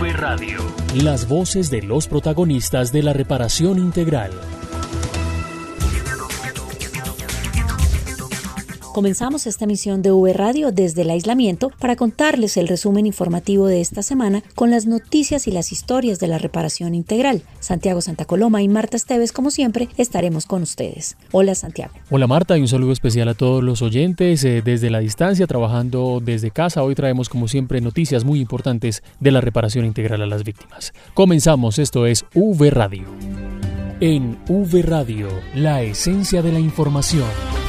Radio. Las voces de los protagonistas de la reparación integral. Comenzamos esta emisión de V Radio desde el aislamiento para contarles el resumen informativo de esta semana con las noticias y las historias de la reparación integral. Santiago Santa Coloma y Marta Esteves, como siempre, estaremos con ustedes. Hola Santiago. Hola Marta y un saludo especial a todos los oyentes eh, desde la distancia, trabajando desde casa. Hoy traemos como siempre noticias muy importantes de la reparación integral a las víctimas. Comenzamos, esto es V Radio. En V Radio, la esencia de la información.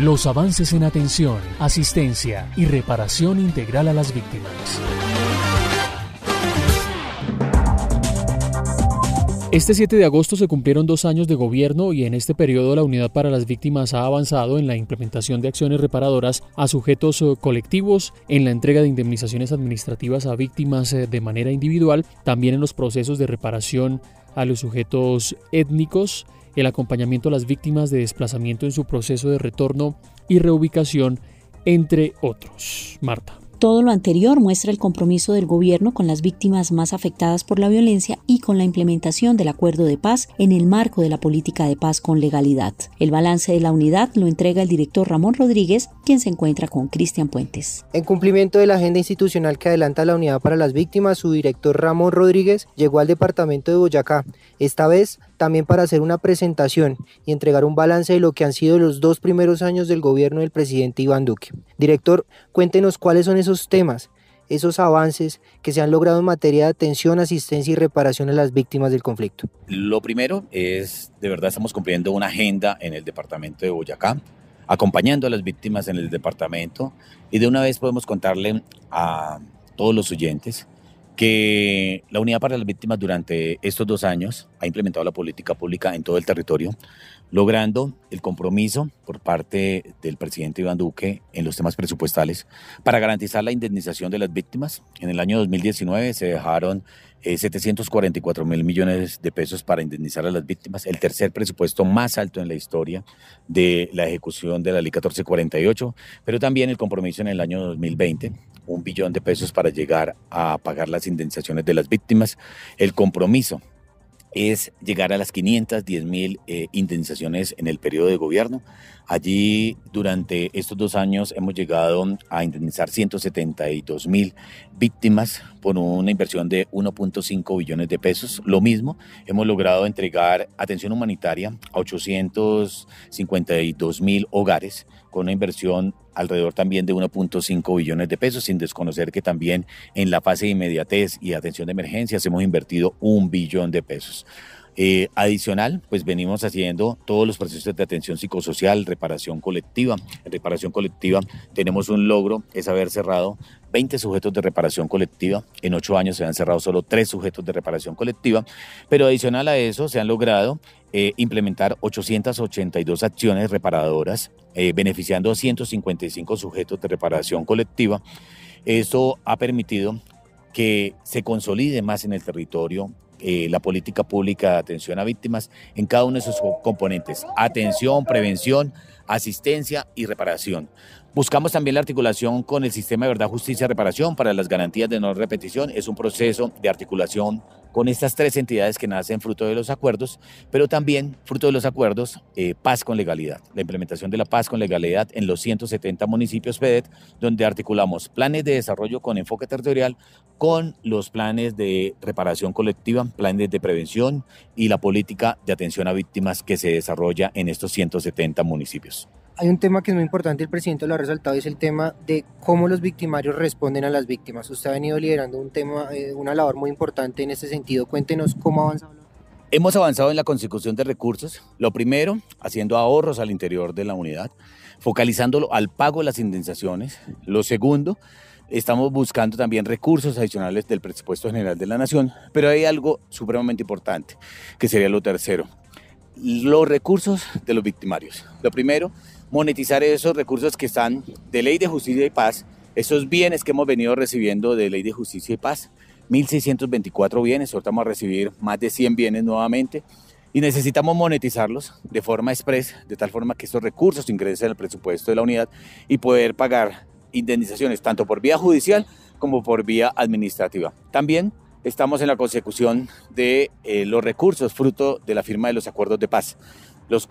Los avances en atención, asistencia y reparación integral a las víctimas. Este 7 de agosto se cumplieron dos años de gobierno y en este periodo la Unidad para las Víctimas ha avanzado en la implementación de acciones reparadoras a sujetos eh, colectivos, en la entrega de indemnizaciones administrativas a víctimas eh, de manera individual, también en los procesos de reparación a los sujetos étnicos, el acompañamiento a las víctimas de desplazamiento en su proceso de retorno y reubicación, entre otros. Marta. Todo lo anterior muestra el compromiso del gobierno con las víctimas más afectadas por la violencia y con la implementación del acuerdo de paz en el marco de la política de paz con legalidad. El balance de la unidad lo entrega el director Ramón Rodríguez, quien se encuentra con Cristian Puentes. En cumplimiento de la agenda institucional que adelanta la unidad para las víctimas, su director Ramón Rodríguez llegó al departamento de Boyacá, esta vez también para hacer una presentación y entregar un balance de lo que han sido los dos primeros años del gobierno del presidente Iván Duque. Director, cuéntenos cuáles son esos temas, esos avances que se han logrado en materia de atención, asistencia y reparación a las víctimas del conflicto. Lo primero es, de verdad, estamos cumpliendo una agenda en el departamento de Boyacá, acompañando a las víctimas en el departamento y de una vez podemos contarle a todos los oyentes que la Unidad para las Víctimas durante estos dos años ha implementado la política pública en todo el territorio, logrando el compromiso por parte del presidente Iván Duque en los temas presupuestales para garantizar la indemnización de las víctimas. En el año 2019 se dejaron 744 mil millones de pesos para indemnizar a las víctimas, el tercer presupuesto más alto en la historia de la ejecución de la Ley 1448, pero también el compromiso en el año 2020, un billón de pesos para llegar a pagar las indemnizaciones de las víctimas, el compromiso es llegar a las 510 mil eh, indemnizaciones en el periodo de gobierno. Allí, durante estos dos años, hemos llegado a indemnizar 172 mil víctimas por una inversión de 1.5 billones de pesos. Lo mismo, hemos logrado entregar atención humanitaria a 852 mil hogares con una inversión alrededor también de 1.5 billones de pesos, sin desconocer que también en la fase de inmediatez y atención de emergencias hemos invertido un billón de pesos. Eh, adicional, pues venimos haciendo todos los procesos de atención psicosocial, reparación colectiva. En reparación colectiva tenemos un logro, es haber cerrado 20 sujetos de reparación colectiva. En ocho años se han cerrado solo tres sujetos de reparación colectiva, pero adicional a eso se han logrado eh, implementar 882 acciones reparadoras, eh, beneficiando a 155 sujetos de reparación colectiva. Esto ha permitido que se consolide más en el territorio eh, la política pública de atención a víctimas en cada uno de sus componentes, atención, prevención, asistencia y reparación. Buscamos también la articulación con el sistema de verdad, justicia y reparación para las garantías de no repetición. Es un proceso de articulación con estas tres entidades que nacen fruto de los acuerdos, pero también fruto de los acuerdos eh, paz con legalidad, la implementación de la paz con legalidad en los 170 municipios PEDET, donde articulamos planes de desarrollo con enfoque territorial con los planes de reparación colectiva, planes de prevención y la política de atención a víctimas que se desarrolla en estos 170 municipios. Hay un tema que es muy importante, el presidente lo ha resaltado, es el tema de cómo los victimarios responden a las víctimas. Usted ha venido liderando un tema, eh, una labor muy importante en ese sentido. Cuéntenos cómo ha avanzado. Hemos avanzado en la consecución de recursos. Lo primero, haciendo ahorros al interior de la unidad, focalizándolo al pago de las indemnizaciones. Lo segundo, Estamos buscando también recursos adicionales del presupuesto general de la Nación, pero hay algo supremamente importante, que sería lo tercero, los recursos de los victimarios. Lo primero, monetizar esos recursos que están de ley de justicia y paz, esos bienes que hemos venido recibiendo de ley de justicia y paz, 1.624 bienes, ahorita vamos a recibir más de 100 bienes nuevamente, y necesitamos monetizarlos de forma express, de tal forma que estos recursos ingresen al presupuesto de la unidad y poder pagar indemnizaciones tanto por vía judicial como por vía administrativa. También estamos en la consecución de eh, los recursos fruto de la firma de los acuerdos de paz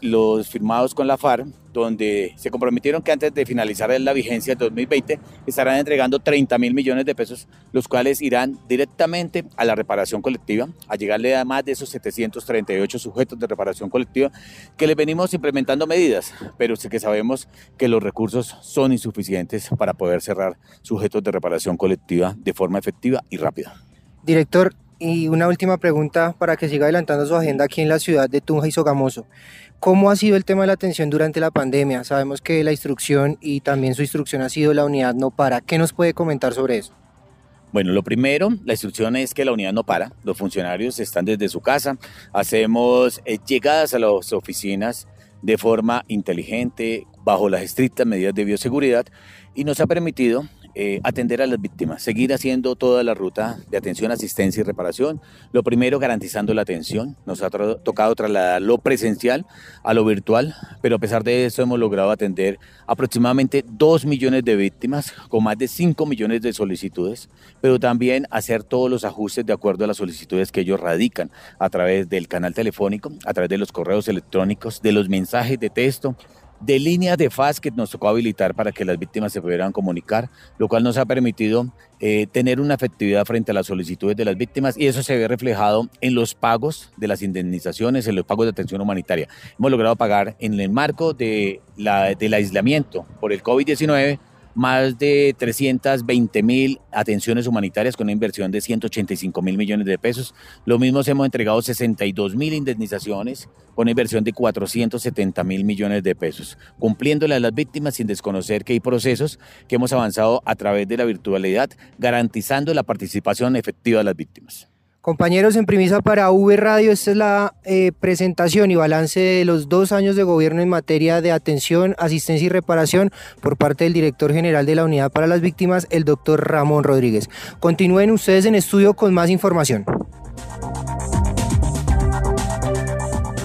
los, firmados con la FARC, donde se comprometieron que antes de finalizar la vigencia del 2020 estarán entregando 30 mil millones de pesos, los cuales irán directamente a la reparación colectiva, a llegarle a más de esos 738 sujetos de reparación colectiva, que les venimos implementando medidas, pero sí que sabemos que los recursos son insuficientes para poder cerrar sujetos de reparación colectiva de forma efectiva y rápida. Director, y una última pregunta para que siga adelantando su agenda aquí en la ciudad de Tunja y Sogamoso. ¿Cómo ha sido el tema de la atención durante la pandemia? Sabemos que la instrucción y también su instrucción ha sido la unidad no para. ¿Qué nos puede comentar sobre eso? Bueno, lo primero, la instrucción es que la unidad no para. Los funcionarios están desde su casa. Hacemos eh, llegadas a las oficinas de forma inteligente, bajo las estrictas medidas de bioseguridad y nos ha permitido eh, atender a las víctimas, seguir haciendo toda la ruta de atención, asistencia y reparación. Lo primero, garantizando la atención. Nos ha tocado trasladar lo presencial a lo virtual, pero a pesar de eso hemos logrado atender aproximadamente 2 millones de víctimas con más de 5 millones de solicitudes, pero también hacer todos los ajustes de acuerdo a las solicitudes que ellos radican a través del canal telefónico, a través de los correos electrónicos, de los mensajes de texto de líneas de FAS que nos tocó habilitar para que las víctimas se pudieran comunicar, lo cual nos ha permitido eh, tener una efectividad frente a las solicitudes de las víctimas y eso se ve reflejado en los pagos de las indemnizaciones, en los pagos de atención humanitaria. Hemos logrado pagar en el marco de la, del aislamiento por el COVID-19 más de 320 mil atenciones humanitarias con una inversión de 185 mil millones de pesos. Lo mismo hemos entregado 62 mil indemnizaciones con una inversión de 470 mil millones de pesos, cumpliéndole a las víctimas sin desconocer que hay procesos que hemos avanzado a través de la virtualidad, garantizando la participación efectiva de las víctimas. Compañeros, en premisa para V Radio, esta es la eh, presentación y balance de los dos años de gobierno en materia de atención, asistencia y reparación por parte del director general de la Unidad para las Víctimas, el doctor Ramón Rodríguez. Continúen ustedes en estudio con más información.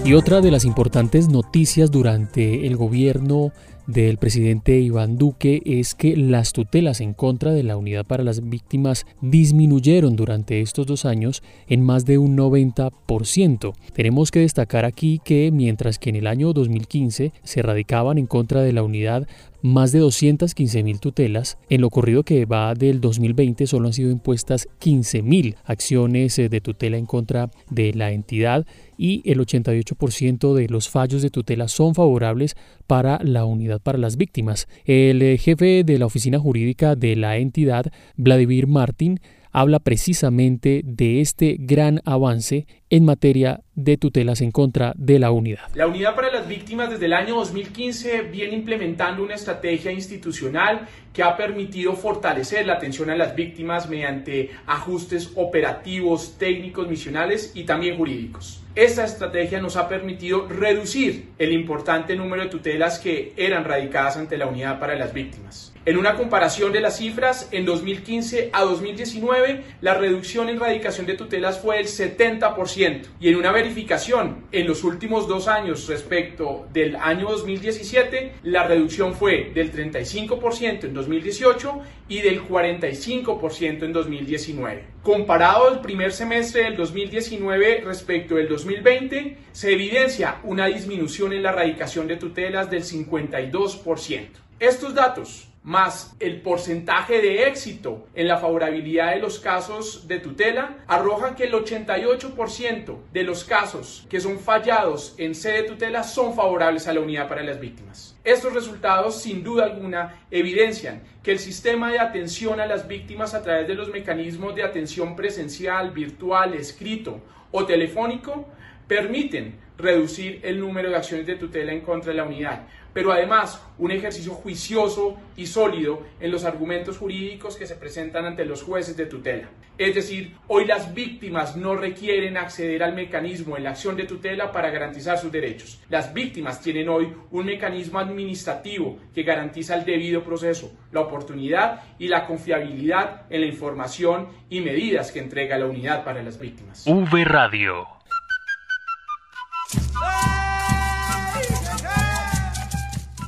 Y otra de las importantes noticias durante el gobierno del presidente Iván Duque es que las tutelas en contra de la unidad para las víctimas disminuyeron durante estos dos años en más de un 90%. Tenemos que destacar aquí que mientras que en el año 2015 se radicaban en contra de la unidad más de 215 mil tutelas. En lo ocurrido que va del 2020 solo han sido impuestas 15 mil acciones eh, de tutela en contra de la entidad y el 88% de los fallos de tutela son favorables para la unidad para las víctimas. El eh, jefe de la oficina jurídica de la entidad, Vladimir Martín, habla precisamente de este gran avance en materia de tutelas en contra de la unidad. La unidad para las víctimas desde el año 2015 viene implementando una estrategia institucional que ha permitido fortalecer la atención a las víctimas mediante ajustes operativos, técnicos, misionales y también jurídicos. Esta estrategia nos ha permitido reducir el importante número de tutelas que eran radicadas ante la unidad para las víctimas. En una comparación de las cifras, en 2015 a 2019, la reducción en radicación de tutelas fue del 70%. Y en una verificación en los últimos dos años respecto del año 2017, la reducción fue del 35% en 2018 y del 45% en 2019. Comparado el primer semestre del 2019 respecto del 2020, se evidencia una disminución en la radicación de tutelas del 52%. Estos datos más el porcentaje de éxito en la favorabilidad de los casos de tutela, arrojan que el 88% de los casos que son fallados en sede de tutela son favorables a la unidad para las víctimas. Estos resultados, sin duda alguna, evidencian que el sistema de atención a las víctimas a través de los mecanismos de atención presencial, virtual, escrito o telefónico permiten reducir el número de acciones de tutela en contra de la unidad, pero además un ejercicio juicioso y sólido en los argumentos jurídicos que se presentan ante los jueces de tutela. Es decir, hoy las víctimas no requieren acceder al mecanismo en la acción de tutela para garantizar sus derechos. Las víctimas tienen hoy un mecanismo administrativo que garantiza el debido proceso, la oportunidad y la confiabilidad en la información y medidas que entrega la unidad para las víctimas. V Radio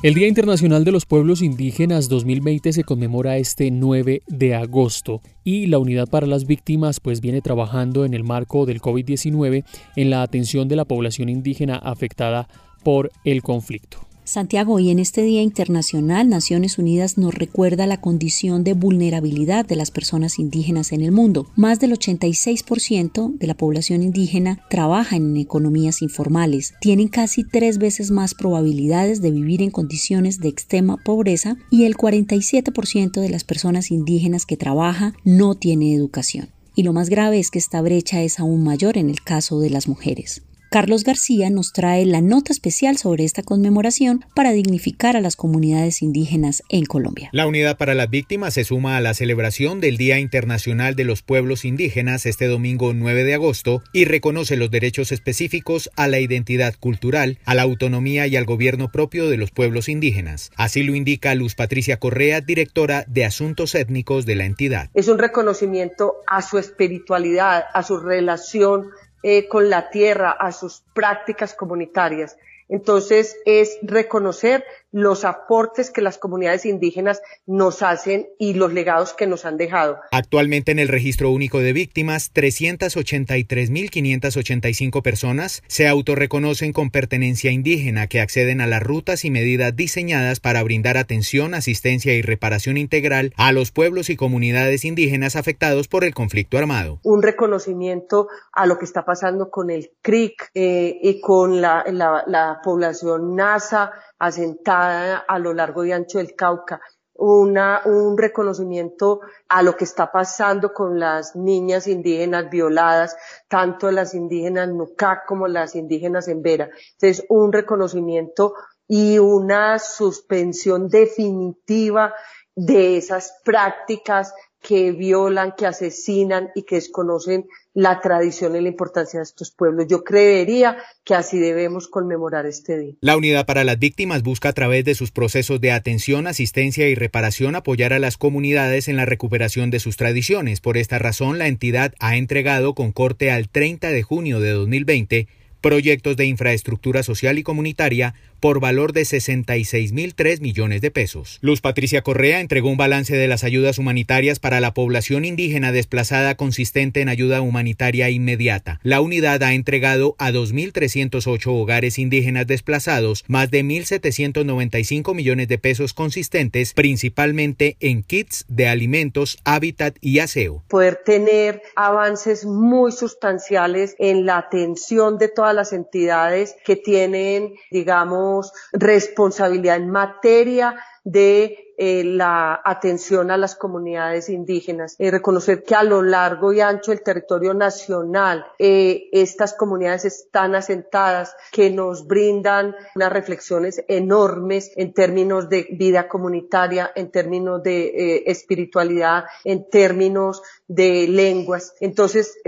El Día Internacional de los Pueblos Indígenas 2020 se conmemora este 9 de agosto y la Unidad para las Víctimas pues viene trabajando en el marco del COVID-19 en la atención de la población indígena afectada por el conflicto. Santiago, hoy en este Día Internacional, Naciones Unidas nos recuerda la condición de vulnerabilidad de las personas indígenas en el mundo. Más del 86% de la población indígena trabaja en economías informales, tienen casi tres veces más probabilidades de vivir en condiciones de extrema pobreza y el 47% de las personas indígenas que trabaja no tiene educación. Y lo más grave es que esta brecha es aún mayor en el caso de las mujeres. Carlos García nos trae la nota especial sobre esta conmemoración para dignificar a las comunidades indígenas en Colombia. La Unidad para las Víctimas se suma a la celebración del Día Internacional de los Pueblos Indígenas este domingo 9 de agosto y reconoce los derechos específicos a la identidad cultural, a la autonomía y al gobierno propio de los pueblos indígenas. Así lo indica Luz Patricia Correa, directora de Asuntos Étnicos de la entidad. Es un reconocimiento a su espiritualidad, a su relación eh, con la tierra, a sus prácticas comunitarias. Entonces es reconocer los aportes que las comunidades indígenas nos hacen y los legados que nos han dejado. Actualmente en el registro único de víctimas, 383.585 personas se autorreconocen con pertenencia indígena que acceden a las rutas y medidas diseñadas para brindar atención, asistencia y reparación integral a los pueblos y comunidades indígenas afectados por el conflicto armado. Un reconocimiento a lo que está pasando con el CRIC eh, y con la, la población NASA asentada a lo largo y ancho del Cauca, un reconocimiento a lo que está pasando con las niñas indígenas violadas, tanto las indígenas Nucac como las indígenas en Vera. Entonces, un reconocimiento y una suspensión definitiva de esas prácticas que violan, que asesinan y que desconocen la tradición y la importancia de estos pueblos. Yo creería que así debemos conmemorar este día. La Unidad para las Víctimas busca a través de sus procesos de atención, asistencia y reparación apoyar a las comunidades en la recuperación de sus tradiciones. Por esta razón, la entidad ha entregado con corte al 30 de junio de 2020 proyectos de infraestructura social y comunitaria por valor de 66.003 millones de pesos. Luz Patricia Correa entregó un balance de las ayudas humanitarias para la población indígena desplazada consistente en ayuda humanitaria inmediata. La unidad ha entregado a 2.308 hogares indígenas desplazados más de 1.795 millones de pesos consistentes principalmente en kits de alimentos, hábitat y aseo. Poder tener avances muy sustanciales en la atención de las entidades que tienen, digamos, responsabilidad en materia de eh, la atención a las comunidades indígenas, eh, reconocer que a lo largo y ancho del territorio nacional eh, estas comunidades están asentadas, que nos brindan unas reflexiones enormes en términos de vida comunitaria, en términos de espiritualidad, en términos de lenguas. Entonces,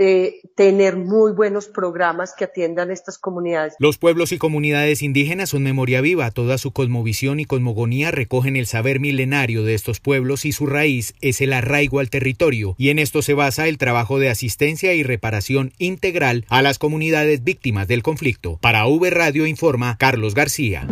tener muy buenos programas que atiendan estas comunidades. Los pueblos y comunidades indígenas son memoria viva. Toda su cosmovisión y cosmogonía recogen el saber milenario de estos pueblos y su raíz es el arraigo al territorio, y en esto se basa el trabajo de asistencia y reparación integral a las comunidades víctimas del conflicto. Para V Radio informa Carlos García.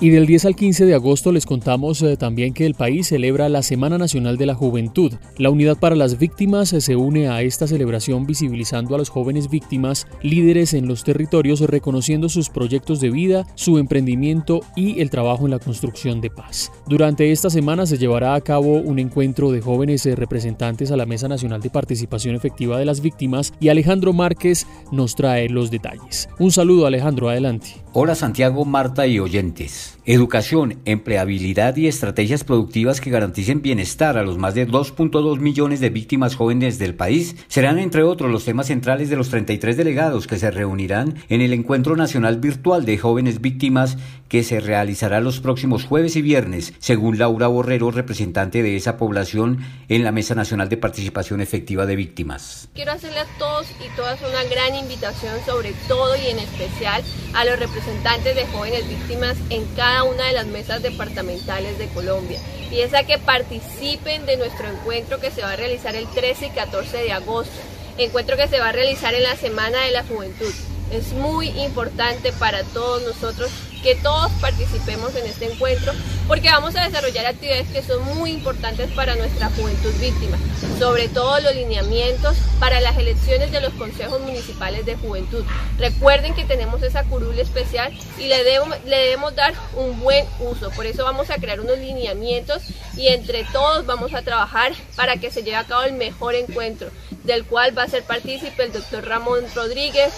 Y del 10 al 15 de agosto les contamos eh, también que el país celebra la Semana Nacional de la Juventud. La Unidad para las Víctimas eh, se une a esta celebración visibilizando a los jóvenes víctimas, líderes en los territorios, reconociendo sus proyectos de vida, su emprendimiento y el trabajo en la construcción de paz. Durante esta semana se llevará a cabo un encuentro de jóvenes eh, representantes a la Mesa Nacional de Participación Efectiva de las Víctimas y Alejandro Márquez nos trae los detalles. Un saludo Alejandro, adelante. Hola Santiago, Marta y oyentes. Educación, empleabilidad y estrategias productivas que garanticen bienestar a los más de 2.2 millones de víctimas jóvenes del país serán entre otros los temas centrales de los 33 delegados que se reunirán en el Encuentro Nacional Virtual de Jóvenes Víctimas que se realizará los próximos jueves y viernes, según Laura Borrero, representante de esa población en la Mesa Nacional de Participación Efectiva de Víctimas. Quiero hacerle a todos y todas una gran invitación, sobre todo y en especial a los representantes de jóvenes víctimas en cada una de las mesas departamentales de Colombia y es a que participen de nuestro encuentro que se va a realizar el 13 y 14 de agosto, encuentro que se va a realizar en la Semana de la Juventud. Es muy importante para todos nosotros que todos participemos en este encuentro porque vamos a desarrollar actividades que son muy importantes para nuestra juventud víctima, sobre todo los lineamientos para las elecciones de los consejos municipales de juventud. Recuerden que tenemos esa curul especial y le debemos, le debemos dar un buen uso, por eso vamos a crear unos lineamientos y entre todos vamos a trabajar para que se lleve a cabo el mejor encuentro, del cual va a ser partícipe el doctor Ramón Rodríguez,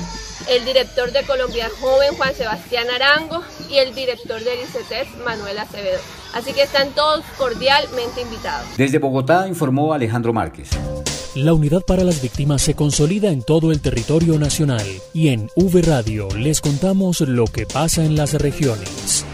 el director de Colombia Joven Juan Sebastián Arango y el director del ICETES Manuel Acevedo. Así que están todos cordialmente invitados. Desde Bogotá informó Alejandro Márquez. La unidad para las víctimas se consolida en todo el territorio nacional y en V Radio les contamos lo que pasa en las regiones.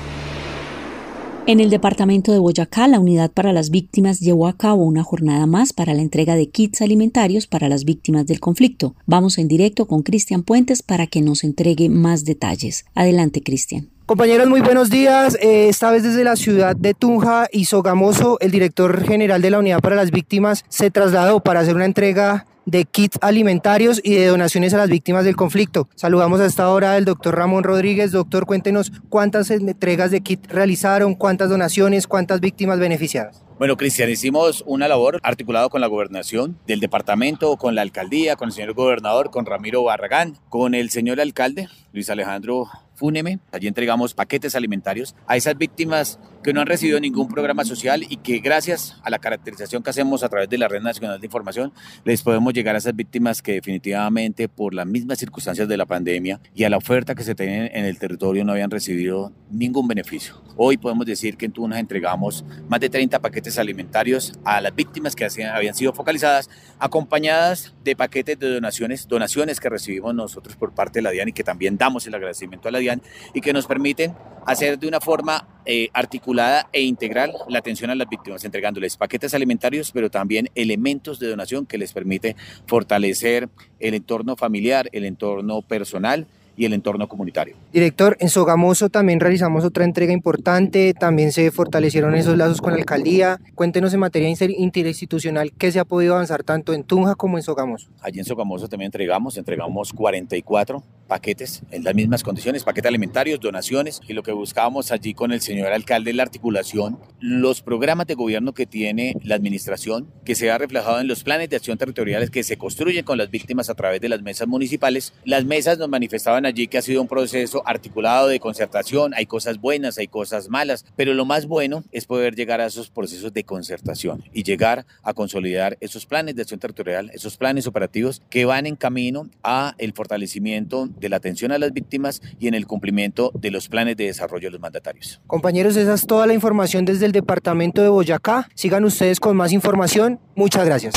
En el departamento de Boyacá, la Unidad para las Víctimas llevó a cabo una jornada más para la entrega de kits alimentarios para las víctimas del conflicto. Vamos en directo con Cristian Puentes para que nos entregue más detalles. Adelante, Cristian. Compañeros, muy buenos días. Eh, esta vez desde la ciudad de Tunja y Sogamoso, el director general de la Unidad para las Víctimas se trasladó para hacer una entrega de kits alimentarios y de donaciones a las víctimas del conflicto. Saludamos a esta hora al doctor Ramón Rodríguez. Doctor, cuéntenos cuántas entregas de kit realizaron, cuántas donaciones, cuántas víctimas beneficiadas. Bueno, Cristian, hicimos una labor articulada con la gobernación del departamento, con la alcaldía, con el señor gobernador, con Ramiro Barragán, con el señor alcalde, Luis Alejandro Fúneme. Allí entregamos paquetes alimentarios a esas víctimas que no han recibido ningún programa social y que gracias a la caracterización que hacemos a través de la Red Nacional de Información, les podemos llegar a esas víctimas que definitivamente por las mismas circunstancias de la pandemia y a la oferta que se tiene en el territorio no habían recibido ningún beneficio. Hoy podemos decir que en Tunas entregamos más de 30 paquetes alimentarios a las víctimas que habían sido focalizadas, acompañadas de paquetes de donaciones, donaciones que recibimos nosotros por parte de la DIAN y que también damos el agradecimiento a la DIAN y que nos permiten hacer de una forma eh, articulada e integral la atención a las víctimas, entregándoles paquetes alimentarios, pero también elementos de donación que les permite fortalecer el entorno familiar, el entorno personal y el entorno comunitario. Director, en Sogamoso también realizamos otra entrega importante, también se fortalecieron esos lazos con la alcaldía. Cuéntenos en materia interinstitucional qué se ha podido avanzar tanto en Tunja como en Sogamoso. Allí en Sogamoso también entregamos, entregamos 44 paquetes en las mismas condiciones, paquetes alimentarios, donaciones y lo que buscábamos allí con el señor alcalde la articulación, los programas de gobierno que tiene la administración, que se ha reflejado en los planes de acción territoriales que se construyen con las víctimas a través de las mesas municipales. Las mesas nos manifestaban allí que ha sido un proceso articulado de concertación, hay cosas buenas, hay cosas malas, pero lo más bueno es poder llegar a esos procesos de concertación y llegar a consolidar esos planes de acción territorial, esos planes operativos que van en camino a el fortalecimiento de la atención a las víctimas y en el cumplimiento de los planes de desarrollo de los mandatarios. Compañeros, esa es toda la información desde el departamento de Boyacá. Sigan ustedes con más información. Muchas gracias.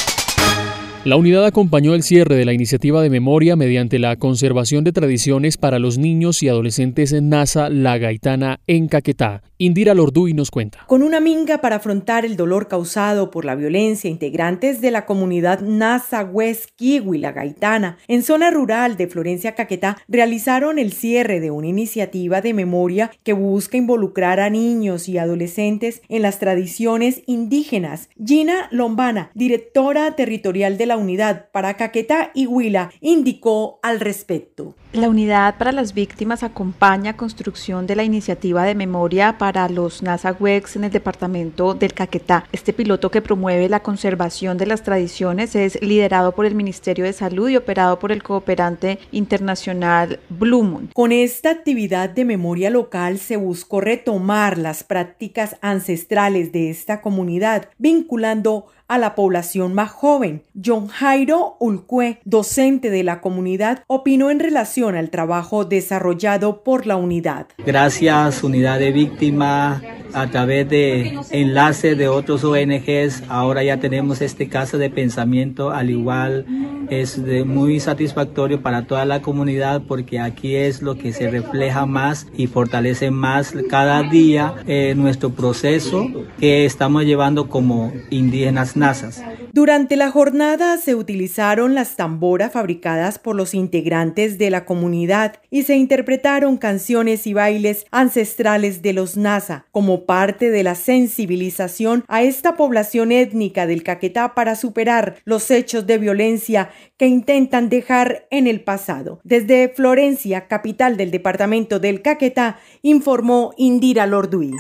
La unidad acompañó el cierre de la iniciativa de memoria mediante la conservación de tradiciones para los niños y adolescentes en NASA La Gaitana en Caquetá. Indira Lorduy nos cuenta. Con una minga para afrontar el dolor causado por la violencia, integrantes de la comunidad NASA West Kiwi La Gaitana en zona rural de Florencia Caquetá realizaron el cierre de una iniciativa de memoria que busca involucrar a niños y adolescentes en las tradiciones indígenas. Gina Lombana, directora territorial de la unidad para Caquetá y Huila, indicó al respecto. La unidad para las víctimas acompaña construcción de la iniciativa de memoria para los NASAWEX en el departamento del Caquetá. Este piloto que promueve la conservación de las tradiciones es liderado por el Ministerio de Salud y operado por el cooperante internacional Blue Con esta actividad de memoria local se buscó retomar las prácticas ancestrales de esta comunidad, vinculando a la población más joven. John Jairo Ulcue, docente de la comunidad, opinó en relación al trabajo desarrollado por la unidad. Gracias, unidad de víctimas a través de enlaces de otros ONGs, ahora ya tenemos este caso de pensamiento, al igual es muy satisfactorio para toda la comunidad porque aquí es lo que se refleja más y fortalece más cada día eh, nuestro proceso que estamos llevando como indígenas nazas. Durante la jornada se utilizaron las tamboras fabricadas por los integrantes de la comunidad y se interpretaron canciones y bailes ancestrales de los NASA como parte de la sensibilización a esta población étnica del Caquetá para superar los hechos de violencia que intentan dejar en el pasado. Desde Florencia, capital del departamento del Caquetá, informó Indira Lorduí.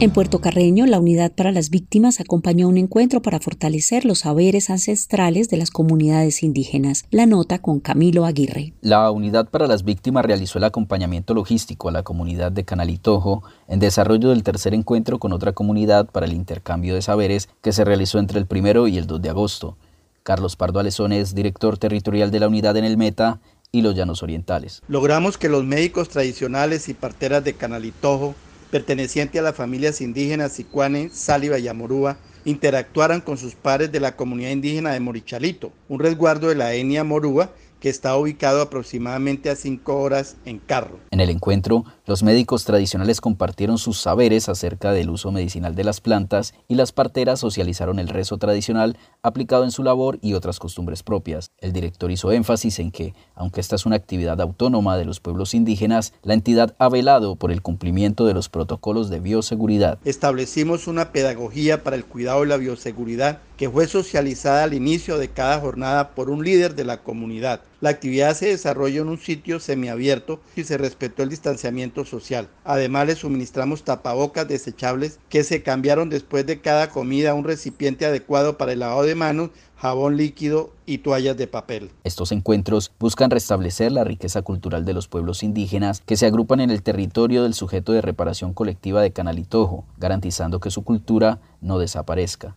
En Puerto Carreño, la Unidad para las Víctimas acompañó un encuentro para fortalecer los saberes ancestrales de las comunidades indígenas. La nota con Camilo Aguirre. La Unidad para las Víctimas realizó el acompañamiento logístico a la comunidad de Canalitojo en desarrollo del tercer encuentro con otra comunidad para el intercambio de saberes que se realizó entre el primero y el 2 de agosto. Carlos Pardo Alezón es director territorial de la unidad en el Meta y los Llanos Orientales. Logramos que los médicos tradicionales y parteras de Canalitojo perteneciente a las familias indígenas Sicuane, Sáliva y Amorúa, interactuaran con sus pares de la comunidad indígena de Morichalito, un resguardo de la etnia Morúa que está ubicado aproximadamente a cinco horas en carro. En el encuentro, los médicos tradicionales compartieron sus saberes acerca del uso medicinal de las plantas y las parteras socializaron el rezo tradicional aplicado en su labor y otras costumbres propias. El director hizo énfasis en que, aunque esta es una actividad autónoma de los pueblos indígenas, la entidad ha velado por el cumplimiento de los protocolos de bioseguridad. Establecimos una pedagogía para el cuidado de la bioseguridad que fue socializada al inicio de cada jornada por un líder de la comunidad. La actividad se desarrolló en un sitio semiabierto y se respetó el distanciamiento social. Además le suministramos tapabocas desechables que se cambiaron después de cada comida un recipiente adecuado para el lavado de manos jabón líquido y toallas de papel. Estos encuentros buscan restablecer la riqueza cultural de los pueblos indígenas que se agrupan en el territorio del sujeto de reparación colectiva de Canalitojo, garantizando que su cultura no desaparezca.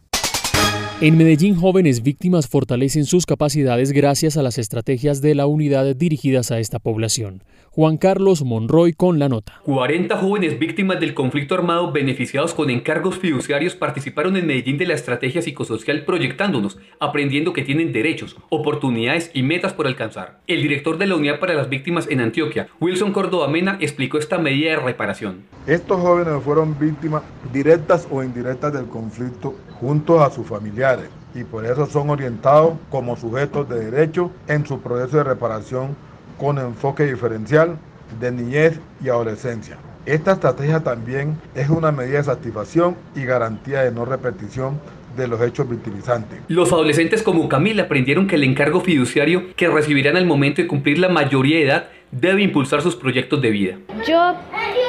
En Medellín, jóvenes víctimas fortalecen sus capacidades gracias a las estrategias de la unidad dirigidas a esta población. Juan Carlos Monroy con la nota. 40 jóvenes víctimas del conflicto armado beneficiados con encargos fiduciarios participaron en Medellín de la estrategia psicosocial proyectándonos, aprendiendo que tienen derechos, oportunidades y metas por alcanzar. El director de la Unidad para las Víctimas en Antioquia, Wilson Córdoba Mena, explicó esta medida de reparación. Estos jóvenes fueron víctimas directas o indirectas del conflicto junto a sus familiares y por eso son orientados como sujetos de derecho en su proceso de reparación con enfoque diferencial de niñez y adolescencia. Esta estrategia también es una medida de satisfacción y garantía de no repetición de los hechos victimizantes. Los adolescentes como Camila aprendieron que el encargo fiduciario que recibirán al momento de cumplir la mayoría de edad debe impulsar sus proyectos de vida. Yo,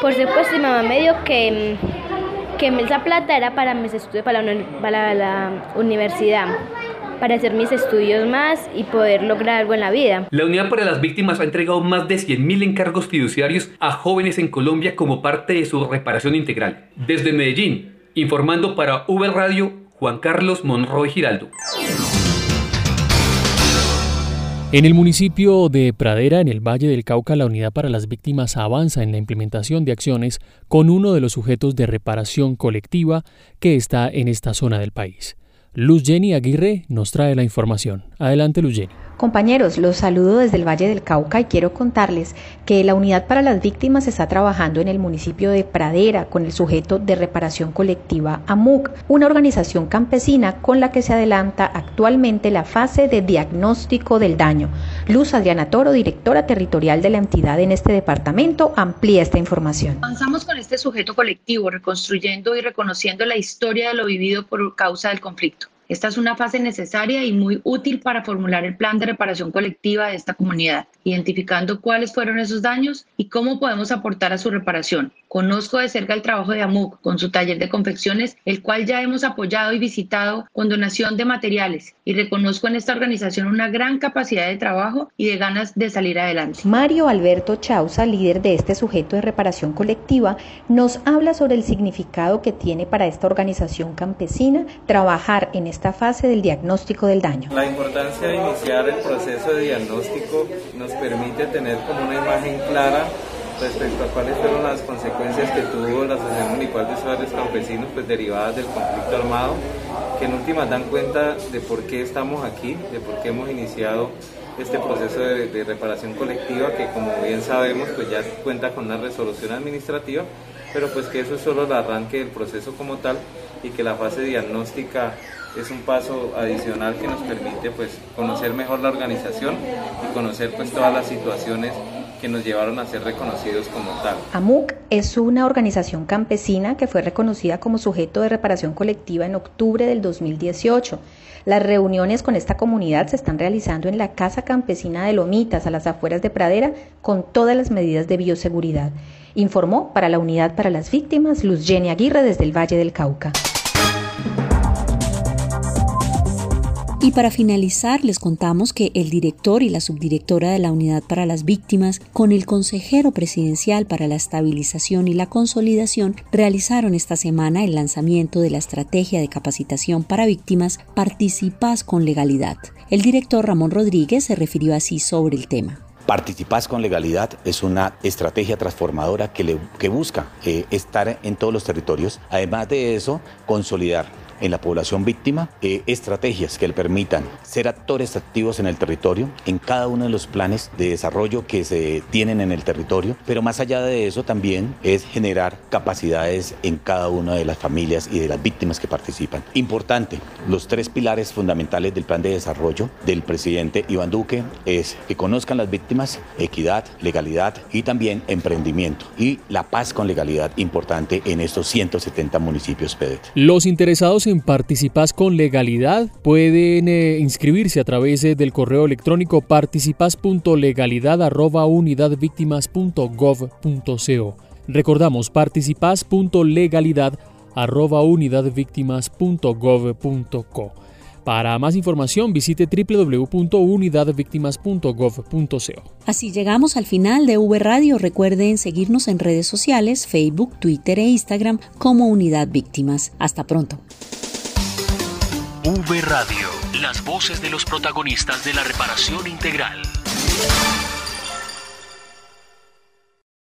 por supuesto, mi mamá me dijo que que esa plata era para mis estudios, para la, universidad para hacer mis estudios más y poder lograr algo en la vida. La Unidad para las Víctimas ha entregado más de 100.000 encargos fiduciarios a jóvenes en Colombia como parte de su reparación integral. Desde Medellín, informando para V Radio, Juan Carlos Monroy Giraldo. En el municipio de Pradera, en el Valle del Cauca, la Unidad para las Víctimas avanza en la implementación de acciones con uno de los sujetos de reparación colectiva que está en esta zona del país. Luz Jenny Aguirre nos trae la información. Adelante, Luz Jenny. Compañeros, los saludo desde el Valle del Cauca y quiero contarles que la Unidad para las Víctimas está trabajando en el municipio de Pradera con el sujeto de reparación colectiva AMUC, una organización campesina con la que se adelanta actualmente la fase de diagnóstico del daño. Luz Adriana Toro, directora territorial de la entidad en este departamento, amplía esta información. Avanzamos con este sujeto colectivo, reconstruyendo y reconociendo la historia de lo vivido por causa del conflicto Esta es una fase necesaria y muy útil para formular el plan de reparación colectiva de esta comunidad, identificando cuáles fueron esos daños y cómo podemos aportar a su reparación. Conozco de cerca el trabajo de AMUC con su taller de confecciones, el cual ya hemos apoyado y visitado con donación de materiales y reconozco en esta organización una gran capacidad de trabajo y de ganas de salir adelante. Mario Alberto Chauza, líder de este sujeto de reparación colectiva, nos habla sobre el significado que tiene para esta organización campesina trabajar en esta fase del diagnóstico del daño. La importancia de iniciar el proceso de diagnóstico nos permite tener como una imagen clara respecto a cuáles fueron las consecuencias que tuvo la Asociación Municipal de Usuarios Campesinos pues derivadas del conflicto armado, que en últimas dan cuenta de por qué estamos aquí, de por qué hemos iniciado este proceso de, de, reparación colectiva que como bien sabemos pues ya cuenta con una resolución administrativa, pero pues que eso es solo el arranque del proceso como tal y que la fase diagnóstica es un paso adicional que nos permite pues conocer mejor la organización y conocer pues todas las situaciones que nos llevaron a ser reconocidos como tal. AMUC es una organización campesina que fue reconocida como sujeto de reparación colectiva en octubre del 2018. Las reuniones con esta comunidad se están realizando en la Casa Campesina de Lomitas, a las afueras de Pradera, con todas las medidas de bioseguridad. Informó para la Unidad para las Víctimas Luz Jenny Aguirre desde el Valle del Cauca. Y para finalizar, les contamos que el director y la subdirectora de la Unidad para las Víctimas, con el consejero presidencial para la estabilización y la consolidación, realizaron esta semana el lanzamiento de la estrategia de capacitación para víctimas Participas con Legalidad. El director Ramón Rodríguez se refirió así sobre el tema. Participas con legalidad es una estrategia transformadora que, busca eh, estar en todos los territorios. Además de eso, consolidar en la población víctima, eh, estrategias que le permitan ser actores activos en el territorio, en cada uno de los planes de desarrollo que se tienen en el territorio, pero más allá de eso también es generar capacidades en cada una de las familias y de las víctimas que participan. Importante, los tres pilares fundamentales del plan de desarrollo del presidente Iván Duque es que conozcan las víctimas, equidad, legalidad y también emprendimiento y la paz con legalidad importante en estos 170 municipios PEDET. Los interesados en Participas con Legalidad pueden eh, inscribirse a través eh, del correo electrónico participas.legalidad.unidadvictimas.gov.co. Recordamos participas.legalidad.unidadvictimas.gov.co. Para más información visite www.unidadvictimas.gov.co. Así llegamos al final de V Radio. Recuerden seguirnos en redes sociales, Facebook, Twitter e Instagram como Unidad Víctimas. Hasta pronto. V Radio, las voces de los protagonistas de la reparación integral.